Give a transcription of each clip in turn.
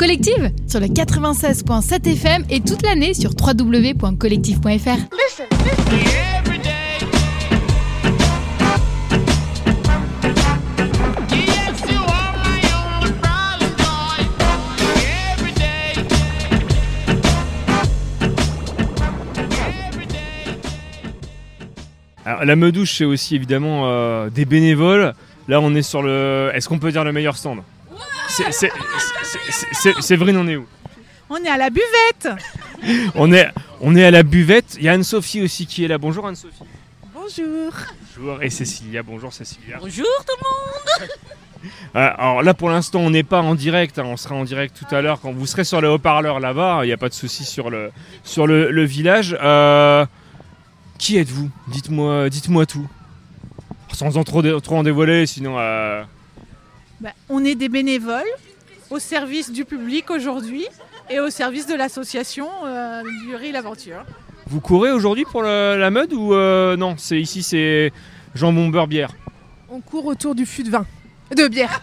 Collective sur le 96.7 FM et toute l'année sur www.collective.fr. Alors, la Meudouche, c'est aussi évidemment euh, des bénévoles. Là, on est sur le. Est-ce qu'on peut dire le meilleur stand? Séverine, on est où? On est à la buvette. on est, on est à la buvette. Il y a Anne-Sophie aussi qui est là. Bonjour Anne-Sophie. Bonjour. Bonjour. Et Cécilia. Bonjour Cécilia. Bonjour tout le monde Euh, alors là, pour l'instant, on n'est pas en direct. hein. On sera en direct tout à l'heure quand vous serez sur le haut-parleur là-bas. Il n'y a pas de souci sur le, sur le, le village. Euh, qui êtes-vous? Dites-moi dites-moi tout. Sans en trop, trop en dévoiler, sinon. euh, Bah, on est des bénévoles au service du public aujourd'hui et au service de l'association euh, du Riz l'Aventure. Vous courez aujourd'hui pour le- la mode ou euh, non C'est ici, c'est jambon beurre bière. On court autour du fût de vin. De bière.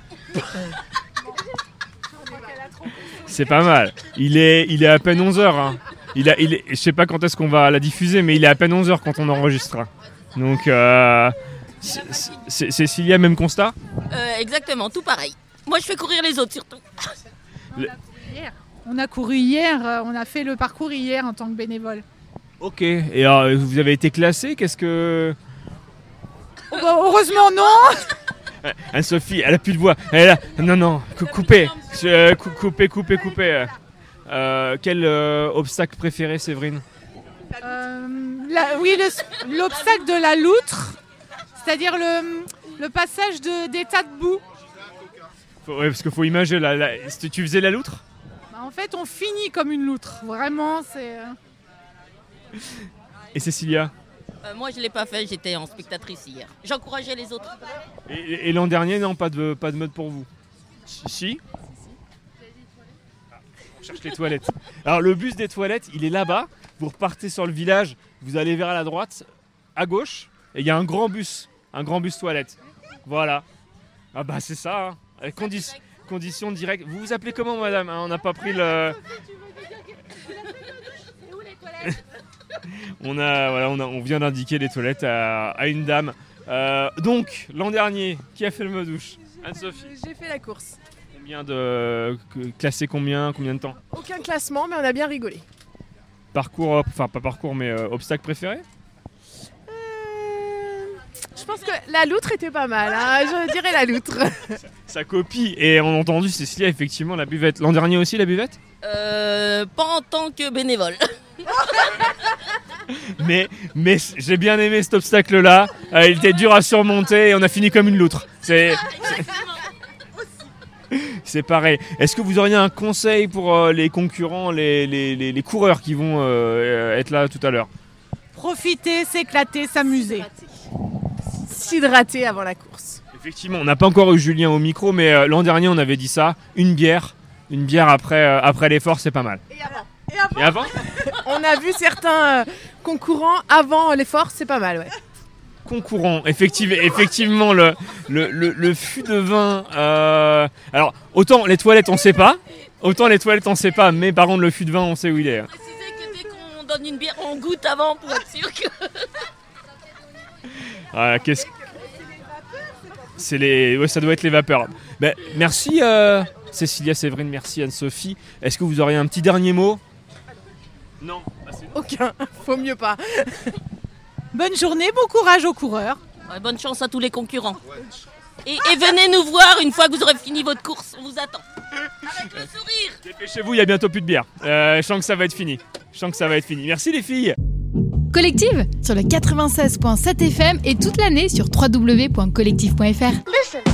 C'est pas mal. Il est, il est à peine 11h. Il a, il est, je sais pas quand est-ce qu'on va la diffuser, mais il est à peine 11h quand on enregistre. Donc, euh, Cécilia, même constat Euh, Exactement, tout pareil. Moi je fais courir les autres surtout. On a couru hier, euh, on a fait le parcours hier en tant que bénévole. Ok. Et alors, vous avez été classé Qu'est-ce que. Oh, bah, heureusement non Anne-Sophie, elle a plus de voix. Elle a... Non, non, cou- coupez. Euh, cou- coupez, coupez, coupez. Euh, quel euh, obstacle préféré, Séverine? Euh, la- Oui, le- l'obstacle de la loutre, c'est-à dire le, le passage de- des tas de boue. Faut- ouais, Parce qu'il faut imaginer, la, tu faisais la loutre? Bah, en fait, on finit comme une loutre. Vraiment, c'est... euh, Et Cécilia? Euh, moi je l'ai pas fait, j'étais en spectatrice hier. J'encourageais les autres. Et, et l'an dernier, non, pas de, pas de mode pour vous? Si, si Ah, On cherche les toilettes. Alors, le bus des toilettes, il est là-bas. Vous repartez sur le village, vous allez vers la droite, à gauche, et il y a un grand bus. Un grand bus toilette. Voilà. Ah bah, c'est ça. hein. Euh, condi- conditions directes. Vous vous appelez comment, madame hein? On n'a pas pris le. on, a, voilà, on, a- on vient d'indiquer les toilettes à, à une dame. Euh, donc, l'an dernier, qui a fait le douche? Anne-Sophie. J'ai fait la course. Combien de. Classé combien Combien de temps? Aucun classement, mais on a bien rigolé. Parcours, enfin pas parcours, mais euh, obstacle préféré? Pense que la loutre était pas mal. hein. Je dirais la loutre. Sa copie. Et on a entendu, Cécilia, effectivement, la buvette. L'an dernier aussi, la buvette? Euh, pas en tant que bénévole. Mais, mais j'ai bien aimé cet obstacle-là. Euh, il était dur à surmonter et on a fini comme une loutre. C'est. C'est pareil. Est-ce que vous auriez un conseil pour euh, les concurrents, les, les- les- les coureurs qui vont euh, être là tout à l'heure? Profiter, s'éclater, s'amuser. S'hydrater avant la course. Effectivement, on n'a pas encore eu Julien au micro, mais euh, l'an dernier on avait dit ça. Une bière, une bière après, euh, après l'effort, c'est pas mal. Et avant Et avant Et avant On a vu certains euh, concurrents avant l'effort, c'est pas mal, ouais. Concurrent, effectivement, effectivement le, le, le, le fût de vin. euh, alors, autant les toilettes on sait pas, autant les toilettes on sait pas, mais par contre le fût de vin on sait où il est. Préciser que dès qu'on donne une bière, on goûte avant pour être sûr que. Voilà, qu'est-ce C'est les, ouais, ça doit être les vapeurs. Ben, merci euh, Cécilia Séverine, merci Anne-Sophie. Est-ce que vous auriez un petit dernier mot? Non. Ah, Aucun. Faut mieux pas. Bonne journée, bon courage aux coureurs. Ouais, bonne chance à tous les concurrents. Et, et venez nous voir une fois que vous aurez fini votre course, on vous attend. Avec le sourire Dépêchez-vous, il y a bientôt plus de bière. Euh, je sens que ça va être fini. Je sens que ça va être fini. Merci les filles. Collective sur le 96.7 FM et toute l'année sur www.collective.fr.